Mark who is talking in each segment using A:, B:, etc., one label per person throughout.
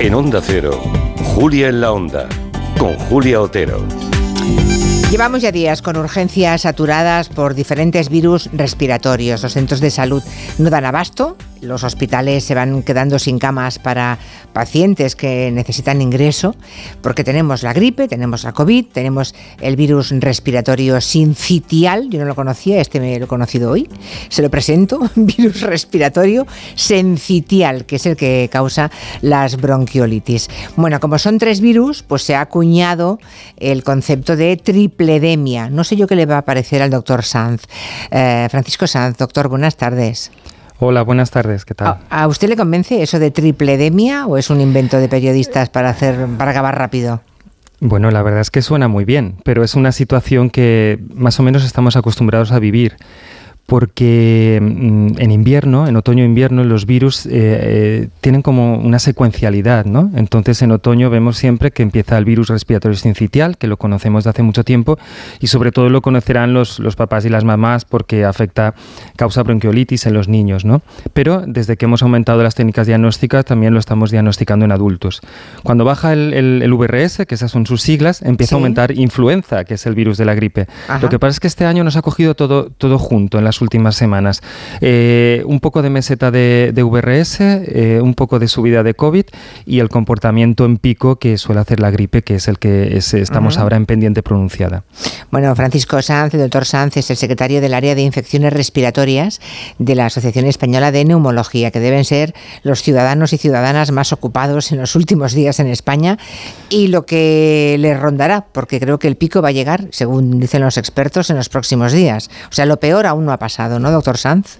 A: En Onda Cero, Julia en la Onda, con Julia Otero.
B: Llevamos ya días con urgencias saturadas por diferentes virus respiratorios. Los centros de salud no dan abasto los hospitales se van quedando sin camas para pacientes que necesitan ingreso, porque tenemos la gripe, tenemos la COVID, tenemos el virus respiratorio sincitial, yo no lo conocía, este me lo he conocido hoy, se lo presento, virus respiratorio sincitial, que es el que causa las bronquiolitis. Bueno, como son tres virus, pues se ha acuñado el concepto de tripledemia. No sé yo qué le va a parecer al doctor Sanz. Eh, Francisco Sanz, doctor, buenas tardes.
C: Hola, buenas tardes, ¿qué tal?
B: ¿A, usted le convence eso de tripledemia o es un invento de periodistas para hacer para acabar rápido?
C: Bueno, la verdad es que suena muy bien, pero es una situación que más o menos estamos acostumbrados a vivir porque mm, en invierno, en otoño-invierno, los virus eh, eh, tienen como una secuencialidad, ¿no? Entonces, en otoño vemos siempre que empieza el virus respiratorio sincitial, que lo conocemos de hace mucho tiempo, y sobre todo lo conocerán los, los papás y las mamás porque afecta, causa bronquiolitis en los niños, ¿no? Pero desde que hemos aumentado las técnicas diagnósticas, también lo estamos diagnosticando en adultos. Cuando baja el, el, VRS, que esas son sus siglas, empieza a aumentar influenza, que es el virus de la gripe. Lo que pasa es que este año nos ha cogido todo, todo junto en las últimas semanas. Eh, un poco de meseta de, VRS, eh, un poco de subida de COVID y el comportamiento en pico que suele hacer la gripe, que es el que estamos ahora en pendiente pronunciada.
B: Bueno, Francisco Sanz, el doctor Sanz, es el secretario del área de infecciones respiratorias de la Asociación Española de Neumología, que deben ser los ciudadanos y ciudadanas más ocupados en los últimos días en España y lo que les rondará, porque creo que el pico va a llegar, según dicen los expertos, en los próximos días. O sea, lo peor aún no ha pasado, ¿no, doctor Sanz?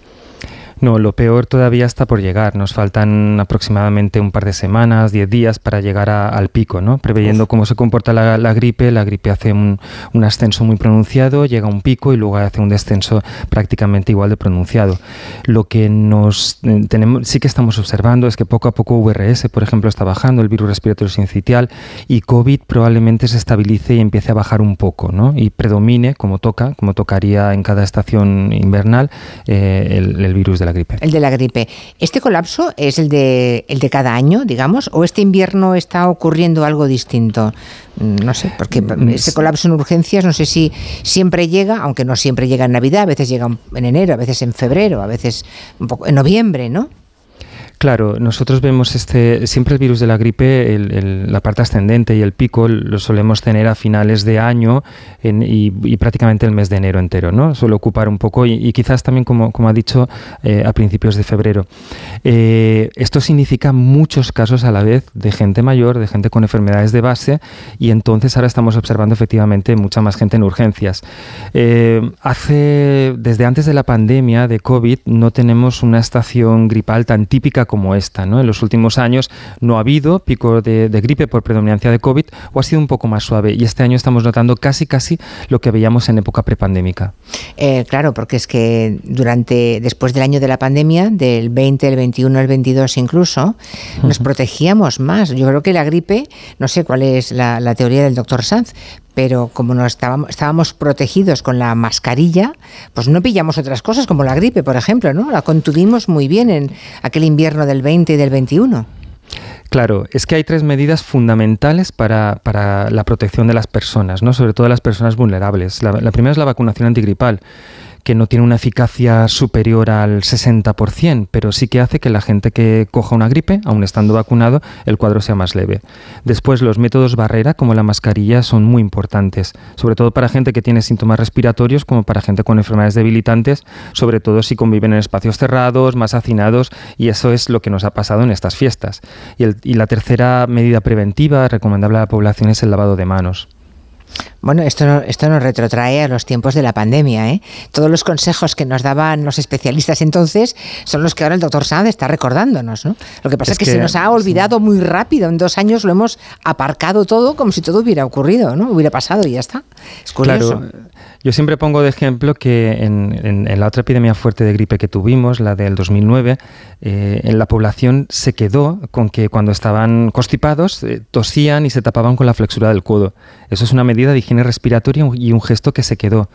C: No, lo peor todavía está por llegar. Nos faltan aproximadamente un par de semanas, diez días para llegar al pico, ¿no? Preveyendo cómo se comporta la, gripe, la gripe hace un, ascenso muy pronunciado, llega a un pico y luego hace un descenso prácticamente igual de pronunciado. Lo que nos eh, tenemos, sí que estamos observando es que poco a poco VRS, por ejemplo, está bajando, el virus respiratorio sincitial, y COVID probablemente se estabilice y empiece a bajar un poco, ¿no? Y predomine, como toca, como tocaría en cada estación invernal, eh, el, el virus de la gripe.
B: El de la gripe. ¿Este colapso es el de, el de cada año, digamos, o este invierno está ocurriendo algo distinto? Mm, no sé, porque mm, este colapso en urgencias no sé si siempre llega, aunque no siempre llega en Navidad, a veces llega en enero, a veces en febrero, a veces un poco en noviembre, ¿no?
C: Claro, nosotros vemos este siempre el virus de la gripe, la parte ascendente y el pico lo solemos tener a finales de año y, prácticamente el mes de enero entero, ¿no? Suele ocupar un poco y, quizás también, como, como ha dicho, eh, a principios de febrero. Eh, esto significa muchos casos a la vez de gente mayor, de gente con enfermedades de base y entonces ahora estamos observando efectivamente mucha más gente en urgencias. Eh, hace, desde antes de la pandemia de COVID no tenemos una estación gripal tan típica como esta. ¿no? En los últimos años no ha habido pico de, gripe por predominancia de COVID o ha sido un poco más suave y este año estamos notando casi casi lo que veíamos en época prepandémica.
B: Eh, claro, porque es que durante después del año de la pandemia, del 20, el 21, el 22 incluso, nos protegíamos más. Yo creo que la gripe, no sé cuál es la, la teoría del doctor Sanz, pero como no estábamos, estábamos protegidos con la mascarilla, pues no pillamos otras cosas como la gripe, por ejemplo, ¿no? La contuvimos muy bien en aquel invierno del 20 y del 21.
C: Claro, es que hay tres medidas fundamentales para, la protección de las personas, ¿no? sobre todo las personas vulnerables. la primera es la vacunación antigripal que no tiene una eficacia superior al 60%, pero sí que hace que la gente que coja una gripe, aun estando vacunado, el cuadro sea más leve. Después, los métodos barrera, como la mascarilla, son muy importantes, sobre todo para gente que tiene síntomas respiratorios, como para gente con enfermedades debilitantes, sobre todo si conviven en espacios cerrados, más hacinados, y eso es lo que nos ha pasado en estas fiestas. Y, y la tercera medida preventiva recomendable a la población es el lavado de manos.
B: Bueno, esto, esto nos retrotrae a los tiempos de la pandemia. ¿eh? Todos los consejos que nos daban los especialistas entonces son los que ahora el doctor Sanz está recordándonos. ¿no? Lo que pasa es, que, se nos ha olvidado muy rápido. En dos años lo hemos aparcado todo como si todo hubiera ocurrido, ¿no? hubiera pasado y ya está. Es curioso.
C: Yo siempre pongo de ejemplo que en, la otra epidemia fuerte de gripe que tuvimos, la del 2009, eh, en la población se quedó con que cuando estaban constipados eh, tosían y se tapaban con la flexura del codo. Eso es una medida de higiene higiene respiratoria y un gesto que se quedó.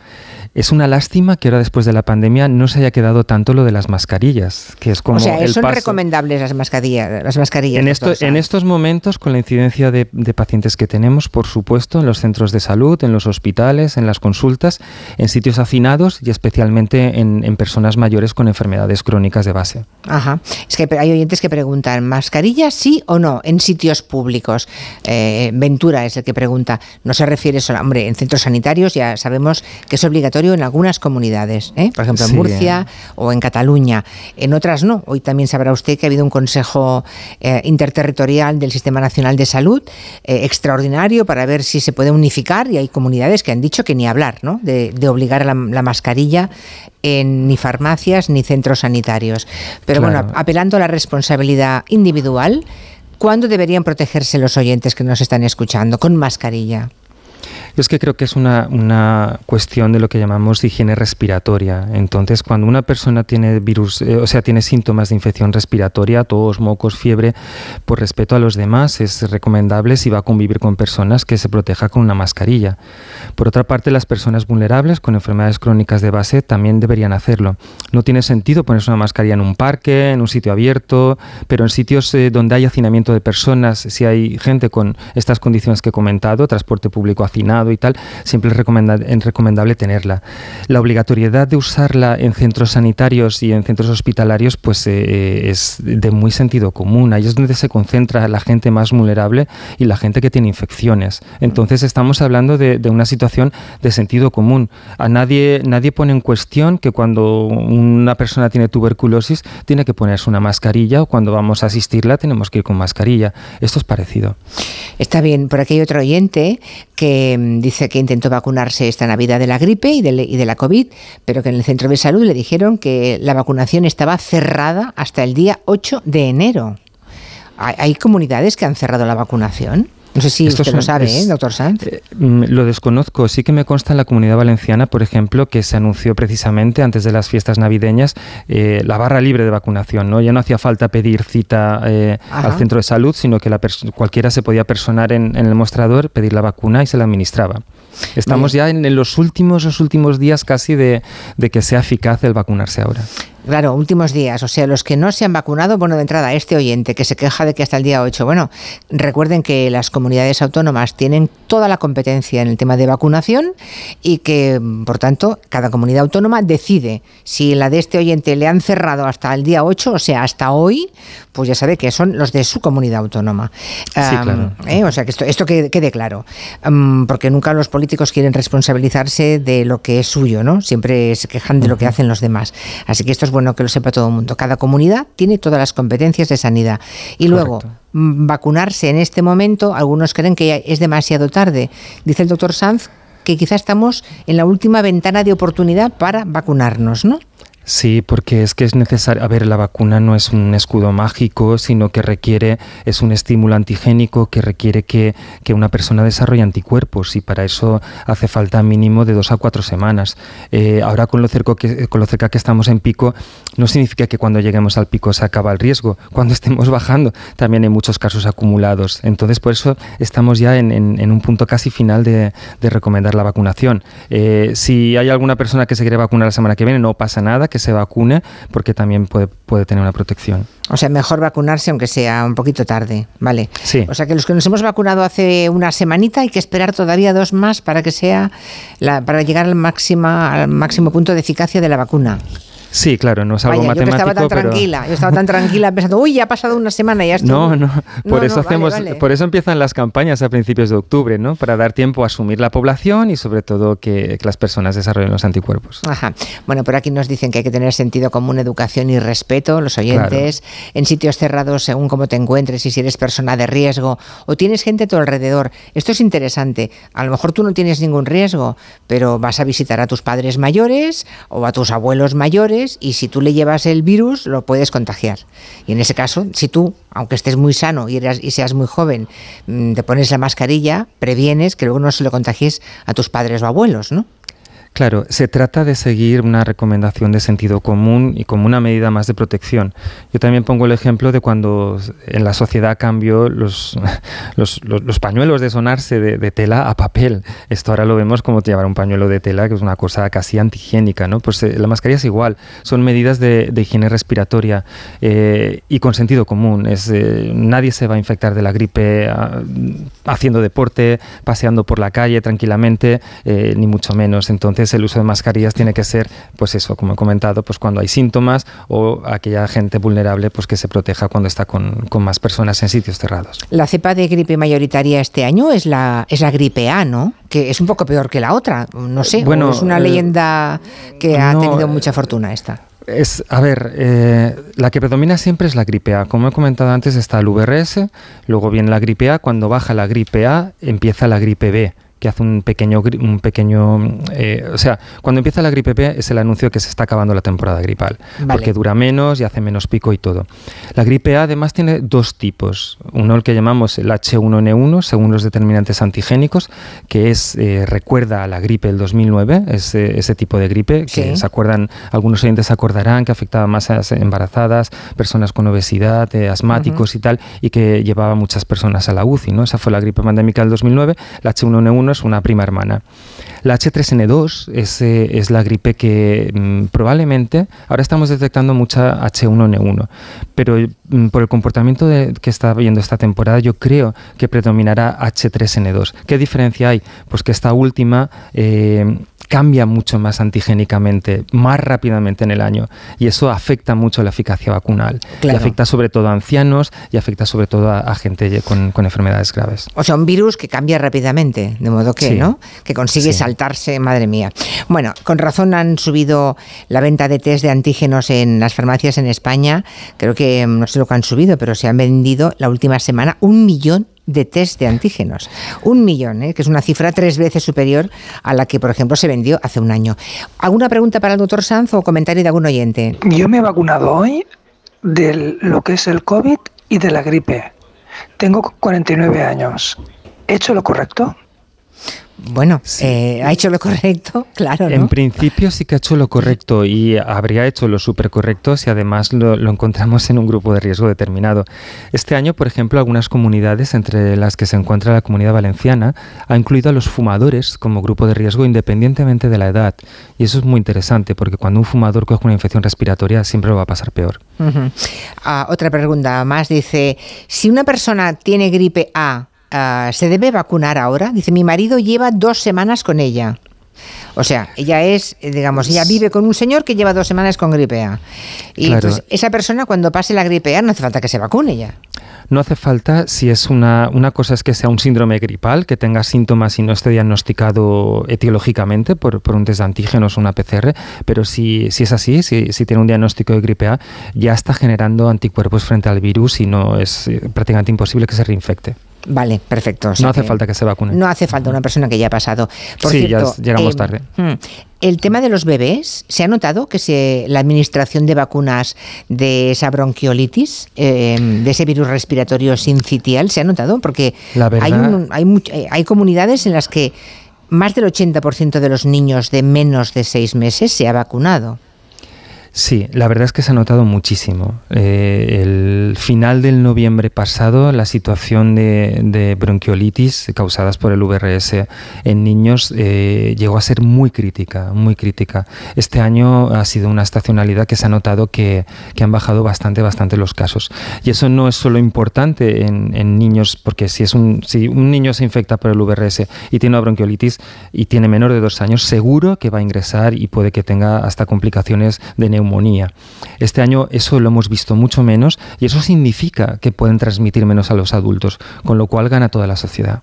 C: Es una lástima que ahora después de la pandemia no se haya quedado tanto lo de las mascarillas, que es como
B: o sea,
C: son
B: recomendables las mascarillas, las mascarillas.
C: En, esto, en estos momentos, con la incidencia de, pacientes que tenemos, por supuesto, en los centros de salud, en los hospitales, en las consultas, en sitios hacinados y especialmente en, en personas mayores con enfermedades crónicas de base.
B: Ajá. Es que hay oyentes que preguntan, ¿mascarillas sí o no en sitios públicos? Eh, Ventura es el que pregunta. No se refiere solo, hombre, en centros sanitarios ya sabemos que es obligatorio en algunas comunidades, ¿eh? por ejemplo en Murcia o en Cataluña. En otras no. Hoy también sabrá usted que ha habido un consejo eh, interterritorial del Sistema Nacional de Salud extraordinario para ver si se puede unificar y hay comunidades que han dicho que ni hablar ¿no? de, obligar la, la mascarilla en ni farmacias ni centros sanitarios. Pero bueno, apelando a la responsabilidad individual, ¿cuándo deberían protegerse los oyentes que nos están escuchando? Con mascarilla.
C: Es que creo que es una, una, cuestión de lo que llamamos higiene respiratoria. Entonces, cuando una persona tiene virus, eh, o sea, tiene síntomas de infección respiratoria, tos, mocos, fiebre, por respeto a los demás, es recomendable si va a convivir con personas que se proteja con una mascarilla. Por otra parte, las personas vulnerables con enfermedades crónicas de base también deberían hacerlo. No tiene sentido ponerse una mascarilla en un parque, en un sitio abierto, pero en sitios eh, donde hay hacinamiento de personas, si hay gente con estas condiciones que he comentado, transporte público hacinado, y tal, siempre es, recomendable tenerla. La obligatoriedad de usarla en centros sanitarios y en centros hospitalarios pues eh, eh, es de muy sentido común. Ahí es donde se concentra la gente más vulnerable y la gente que tiene infecciones. Entonces estamos hablando de, una situación de sentido común. A nadie, nadie pone en cuestión que cuando una persona tiene tuberculosis tiene que ponerse una mascarilla o cuando vamos a asistirla tenemos que ir con mascarilla. Esto es parecido.
B: Está bien, por aquí hay otro oyente que mm, dice que intentó vacunarse esta Navidad de la gripe y de, y de, la COVID, pero que en el centro de salud le dijeron que la vacunación estaba cerrada hasta el día 8 de enero. ¿Hay comunidades que han cerrado la vacunación? No sé si usted lo sabe, ¿eh, doctor Sanz. Eh,
C: mm, lo desconozco. Sí que me consta en la comunidad valenciana, por ejemplo, que se anunció precisamente antes de las fiestas navideñas eh, la barra libre de vacunación. ¿no? Ya no hacía falta pedir cita al centro de salud, sino que la cualquiera se podía personar en, el mostrador, pedir la vacuna y se la administraba. Estamos ya en, los últimos, los últimos días casi de, de que sea eficaz el vacunarse ahora.
B: Claro, últimos días. O sea, los que no se han vacunado, bueno, de entrada, este oyente que se queja de que hasta el día 8, bueno, recuerden que las comunidades autónomas tienen toda la competencia en el tema de vacunación y que, por tanto, cada comunidad autónoma decide si la de este oyente le han cerrado hasta el día 8, o sea, hasta hoy, pues ya sabe que son los de su comunidad autónoma.
C: Sí, claro.
B: ¿eh? O sea, que esto, esto quede, claro. porque nunca los políticos quieren responsabilizarse de lo que es suyo, ¿no? Siempre se quejan de lo que hacen los demás. Así que esto es bueno que lo sepa todo el mundo. Cada comunidad tiene todas las competencias de sanidad. Y luego, mm, vacunarse en este momento, algunos creen que ya es demasiado tarde. Dice el doctor Sanz que quizá estamos en la última ventana de oportunidad para vacunarnos, ¿no?
C: Sí, porque es que es necesario. A ver, la vacuna no es un escudo mágico, sino que requiere, es un estímulo antigénico que requiere que, una persona desarrolle anticuerpos y para eso hace falta mínimo de dos a cuatro semanas. Eh, ahora, con lo, cerca que, con lo cerca que estamos en pico, no significa que cuando lleguemos al pico se acaba el riesgo. Cuando estemos bajando, también hay muchos casos acumulados. Entonces, por eso estamos ya en, un punto casi final de, recomendar la vacunación. Eh, si hay alguna persona que se quiere vacunar la semana que viene, no pasa nada que se vacune porque también puede, puede tener una protección.
B: O sea, mejor vacunarse aunque sea un poquito tarde, ¿vale?
C: Sí.
B: O sea, que los que nos hemos vacunado hace una semanita hay que esperar todavía dos más para que sea la, para llegar al máxima al máximo punto de eficacia de la vacuna.
C: Sí, claro, no es algo matemático.
B: Yo estaba tan tranquila, yo estaba tan tranquila pensando, uy, ya ha pasado una semana y ya estoy.
C: No, no, por eso hacemos, por eso empiezan las campañas a principios de octubre, ¿no? Para dar tiempo a asumir la población y sobre todo que, las personas desarrollen los anticuerpos.
B: Ajá. Bueno, por aquí nos dicen que hay que tener sentido común, educación y respeto, los oyentes, en sitios cerrados según cómo te encuentres y si eres persona de riesgo o tienes gente a tu alrededor. Esto es interesante. A lo mejor tú no tienes ningún riesgo, pero vas a visitar a tus padres mayores o a tus abuelos mayores y si tú le llevas el virus lo puedes contagiar. Y en ese caso, si tú, aunque estés muy sano y, y seas muy joven, mm, te pones la mascarilla, previenes que luego no se lo contagies a tus padres o abuelos, ¿no?
C: Claro, se trata de seguir una recomendación de sentido común y como una medida más de protección. Yo también pongo el ejemplo de cuando en la sociedad cambió los, los, pañuelos de sonarse de, tela a papel. Esto ahora lo vemos como llevar un pañuelo de tela, que es una cosa casi antihigiénica. ¿no? Pues eh, la mascarilla es igual, son medidas de, higiene respiratoria eh, y con sentido común. Es, eh, nadie se va a infectar de la gripe ah, haciendo deporte, paseando por la calle tranquilamente, ni mucho menos. Entonces, el uso de mascarillas tiene que ser, pues eso, como he comentado, pues cuando hay síntomas o aquella gente vulnerable, pues que se proteja cuando está con, más personas en sitios cerrados.
B: La cepa de gripe mayoritaria este año es la, es la gripe A, ¿no? Que es un poco peor que la otra, no sé, bueno, es una eh, leyenda que ha tenido mucha fortuna esta.
C: Es, a ver, eh, la que predomina siempre es la gripe A. Como he comentado antes, está el VRS, luego viene la gripe A, cuando baja la gripe A, empieza la gripe B que hace un pequeño, un pequeño eh, o sea, cuando empieza la gripe B es el anuncio que se está acabando la temporada gripal, porque dura menos y hace menos pico y todo. La gripe A además tiene dos tipos, uno el que llamamos el H1N1, según los determinantes antigénicos, que es eh, recuerda a la gripe del 2009, ese, ese tipo de gripe, que se acuerdan, algunos oyentes se acordarán que afectaba más a embarazadas, personas con obesidad, eh, asmáticos y tal, y que llevaba muchas personas a la UCI, ¿no? Esa fue la gripe pandémica del 2009, la H1N1 es una prima hermana. La H3N2 es, eh, es la gripe que mm, probablemente, ahora estamos detectando mucha H1N1, pero mm, por el comportamiento que está viendo esta temporada, yo creo que predominará H3N2. ¿Qué diferencia hay? Pues que esta última eh, cambia mucho más antigénicamente, más rápidamente en el año. Y eso afecta mucho la eficacia vacunal. Y afecta sobre todo a ancianos y afecta sobre todo a, gente con, enfermedades graves.
B: O sea, un virus que cambia rápidamente, de modo que, ¿no? Que consigue saltarse, madre mía. Bueno, con razón han subido la venta de test de antígenos en las farmacias en España. Creo que no sé lo que han subido, pero se han vendido la última semana un millón de test de antígenos. Un millón, ¿eh? que es una cifra tres veces superior a la que, por ejemplo, se vendió hace un año. ¿Alguna pregunta para el doctor Sanz o comentario de algún oyente?
D: Yo me he vacunado hoy de lo que es el COVID y de la gripe. Tengo 49 años. ¿He hecho lo correcto?
B: Bueno, eh, ha hecho lo correcto, claro.
C: En principio sí que ha hecho lo correcto y habría hecho lo súper correcto si además lo, encontramos en un grupo de riesgo determinado. Este año, por ejemplo, algunas comunidades, entre las que se encuentra la comunidad valenciana, ha incluido a los fumadores como grupo de riesgo independientemente de la edad. Y eso es muy interesante porque cuando un fumador coge una infección respiratoria siempre lo va a pasar peor.
B: Ah, otra pregunta más dice, si una persona tiene gripe A, Ah, ¿se debe vacunar ahora? Dice, mi marido lleva dos semanas con ella. O sea, ella es, eh, digamos, ella vive con un señor que lleva dos semanas con gripe A. Y entonces, esa persona cuando pase la gripe A no hace falta que se vacune ya.
C: No hace falta si es una, una cosa es que sea un síndrome gripal, que tenga síntomas y no esté diagnosticado etiológicamente por, por un test de antígenos o una PCR, pero si, si es así, si, si, tiene un diagnóstico de gripe A, ya está generando anticuerpos frente al virus y no es eh, prácticamente imposible que se reinfecte.
B: Vale, perfecto.
C: no hace falta que se vacune.
B: No hace falta una persona que ya ha pasado.
C: sí, ya llegamos em, tarde. Hmm,
B: el tema de los bebés, ¿se ha notado que se, la administración de vacunas de esa bronquiolitis, em, de ese virus respiratorio sincitial, se ha notado? Porque hay, hay, eh, hay comunidades en las que más del 80% de los niños de menos de seis meses se ha vacunado.
C: Sí, la verdad es que se ha notado muchísimo. Eh, el final del noviembre pasado, la situación de, bronquiolitis causadas por el VRS en niños eh, llegó a ser muy crítica, muy crítica. Este año ha sido una estacionalidad que se ha notado que, han bajado bastante, bastante los casos. Y eso no es solo importante en, niños, porque si, un, si un niño se infecta por el VRS y tiene una bronquiolitis y tiene menor de dos años, seguro que va a ingresar y puede que tenga hasta complicaciones de este año eso lo hemos visto mucho menos y eso significa que pueden transmitir menos a los adultos, con lo cual gana toda la sociedad.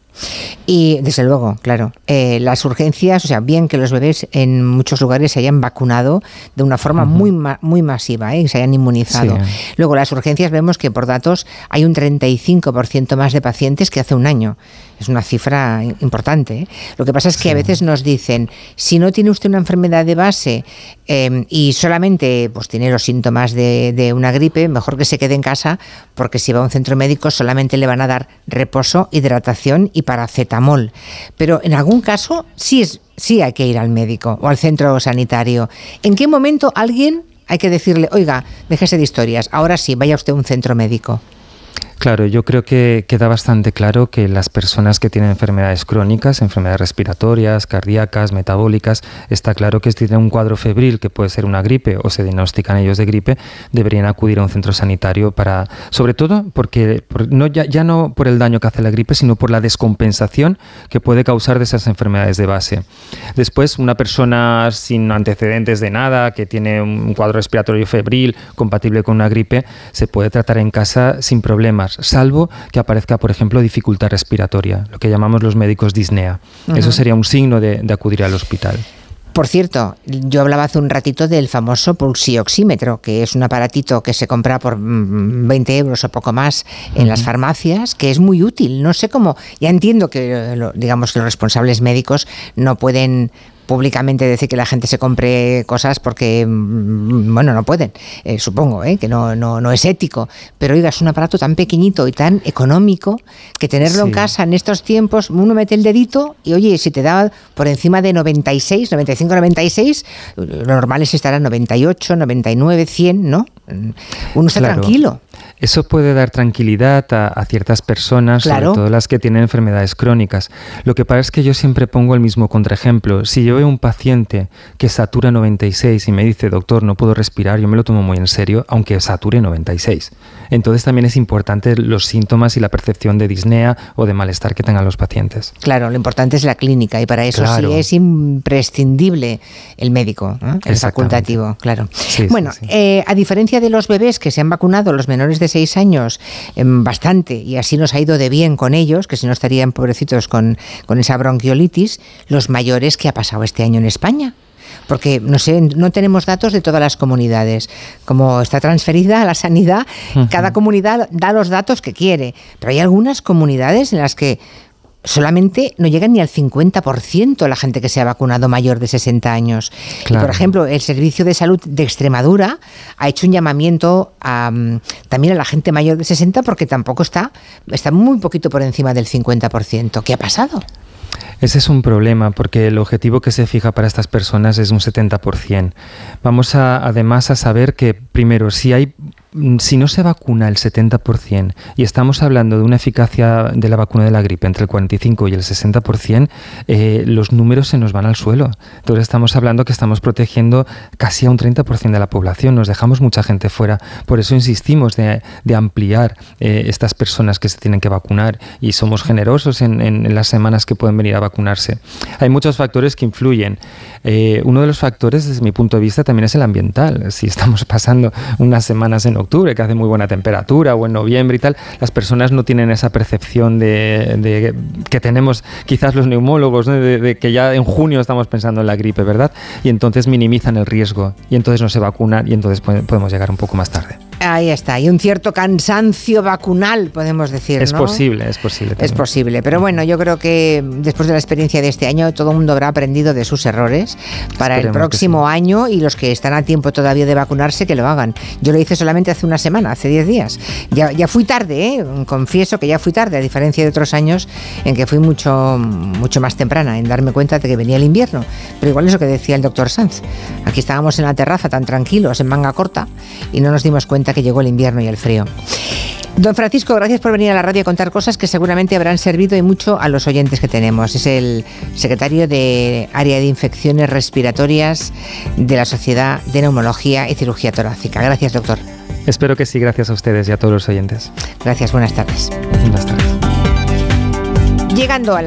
B: Y desde luego, claro, eh, las urgencias, o sea, bien que los bebés en muchos lugares se hayan vacunado de una forma muy, muy masiva, ¿eh? se hayan inmunizado. Luego, las urgencias vemos que por datos hay un 35% más de pacientes que hace un año. Es una cifra importante. ¿eh? Lo que pasa es que a veces nos dicen, si no tiene usted una enfermedad de base em, y solamente pues, tiene los síntomas de, de, una gripe, mejor que se quede en casa, porque si va a un centro médico solamente le van a dar reposo, hidratación y paracetamol. Pero en algún caso sí, es, sí hay que ir al médico o al centro sanitario. ¿En qué momento alguien hay que decirle, oiga, déjese de historias, ahora sí, vaya usted a un centro médico?
C: Claro, yo creo que queda bastante claro que las personas que tienen enfermedades crónicas, enfermedades respiratorias, cardíacas, metabólicas, está claro que si tienen un cuadro febril, que puede ser una gripe o se diagnostican ellos de gripe, deberían acudir a un centro sanitario para, sobre todo porque no, ya, ya no por el daño que hace la gripe, sino por la descompensación que puede causar de esas enfermedades de base. Después, una persona sin antecedentes de nada, que tiene un cuadro respiratorio febril compatible con una gripe, se puede tratar en casa sin problemas salvo que aparezca, por ejemplo, dificultad respiratoria, lo que llamamos los médicos disnea. Eso sería un signo de, acudir al hospital.
B: Por cierto, yo hablaba hace un ratito del famoso pulsioxímetro, que es un aparatito que se compra por 20 mm, euros o poco más en las farmacias, que es muy útil. No sé cómo, ya entiendo que digamos que los responsables médicos no pueden públicamente decir que la gente se compre cosas porque, mm, bueno, no pueden, eh, supongo, ¿eh? que no, no, no, es ético. Pero oiga, es un aparato tan pequeñito y tan económico que tenerlo en casa en estos tiempos, uno mete el dedito y oye, si te da por encima de 96, 95, 96, lo normal es estar a 98, 99, 100, ¿no? Uno está tranquilo.
C: Eso puede dar tranquilidad a, ciertas personas, sobre todo las que tienen enfermedades crónicas. Lo que pasa es que yo siempre pongo el mismo contraejemplo. Si yo veo un paciente que satura 96 y me dice, doctor, no puedo respirar, yo me lo tomo muy en serio, aunque sature 96. Entonces también es importante los síntomas y la percepción de disnea o de malestar que tengan los pacientes.
B: Claro, lo importante es la clínica y para eso sí es imprescindible el médico, el facultativo, claro. bueno, eh, a diferencia de los bebés que se han vacunado, los menores de 6 años, em, bastante, y así nos ha ido de bien con ellos, que si no estarían pobrecitos con, con esa bronquiolitis, los mayores que ha pasado este año en España. Porque no sé, no tenemos datos de todas las comunidades. Como está transferida a la sanidad, cada comunidad da los datos que quiere, pero hay algunas comunidades en las que solamente no llega ni al 50% la gente que se ha vacunado mayor de 60 años. Y, por ejemplo, el Servicio de Salud de Extremadura ha hecho un llamamiento también a la gente mayor de 60 porque tampoco está, está muy poquito por encima del 50%. ¿Qué ha pasado?
C: Ese es un problema porque el objetivo que se fija para estas personas es un 70%. Vamos a, además a saber que, primero, si hay si no se vacuna el 70% y estamos hablando de una eficacia de la vacuna de la gripe entre el 45 y el 60%, eh, los números se nos van al suelo. Entonces estamos hablando que estamos protegiendo casi a un 30% de la población, nos dejamos mucha gente fuera. Por eso insistimos de, ampliar eh, estas personas que se tienen que vacunar y somos generosos en, las semanas que pueden venir a vacunarse. Hay muchos factores que influyen. Eh, uno de los factores, desde mi punto de vista, también es el ambiental. Si estamos pasando unas semanas en que hace muy buena temperatura, o en noviembre y tal, las personas no tienen esa percepción de, que tenemos quizás los neumólogos, de, que ya en junio estamos pensando en la gripe, ¿verdad? Y entonces minimizan el riesgo y entonces no se vacunan y entonces podemos llegar un poco más tarde.
B: Ahí está, y un cierto cansancio vacunal, podemos decir.
C: Es posible, es posible.
B: Es posible, pero bueno, yo creo que después de la experiencia de este año, todo el mundo habrá aprendido de sus errores para el próximo año y los que están a tiempo todavía de vacunarse, que lo hagan. Yo lo hice solamente hace una semana, hace 10 días. Ya, ya fui tarde, ¿eh? confieso que ya fui tarde, a diferencia de otros años en que fui mucho, mucho más temprana en darme cuenta de que venía el invierno. Pero igual es lo que decía el doctor Sanz. Aquí estábamos en la terraza tan tranquilos, en manga corta, y no nos dimos cuenta que llegó el invierno y el frío. Don Francisco, gracias por venir a la radio a contar cosas que seguramente habrán servido y mucho a los oyentes que tenemos. Es el secretario de Área de Infecciones Respiratorias de la Sociedad de Neumología y Cirugía Torácica. Gracias, doctor.
C: Espero que sí, gracias a ustedes y a todos los oyentes.
B: Gracias, buenas tardes.
C: Buenas tardes.
B: Llegando a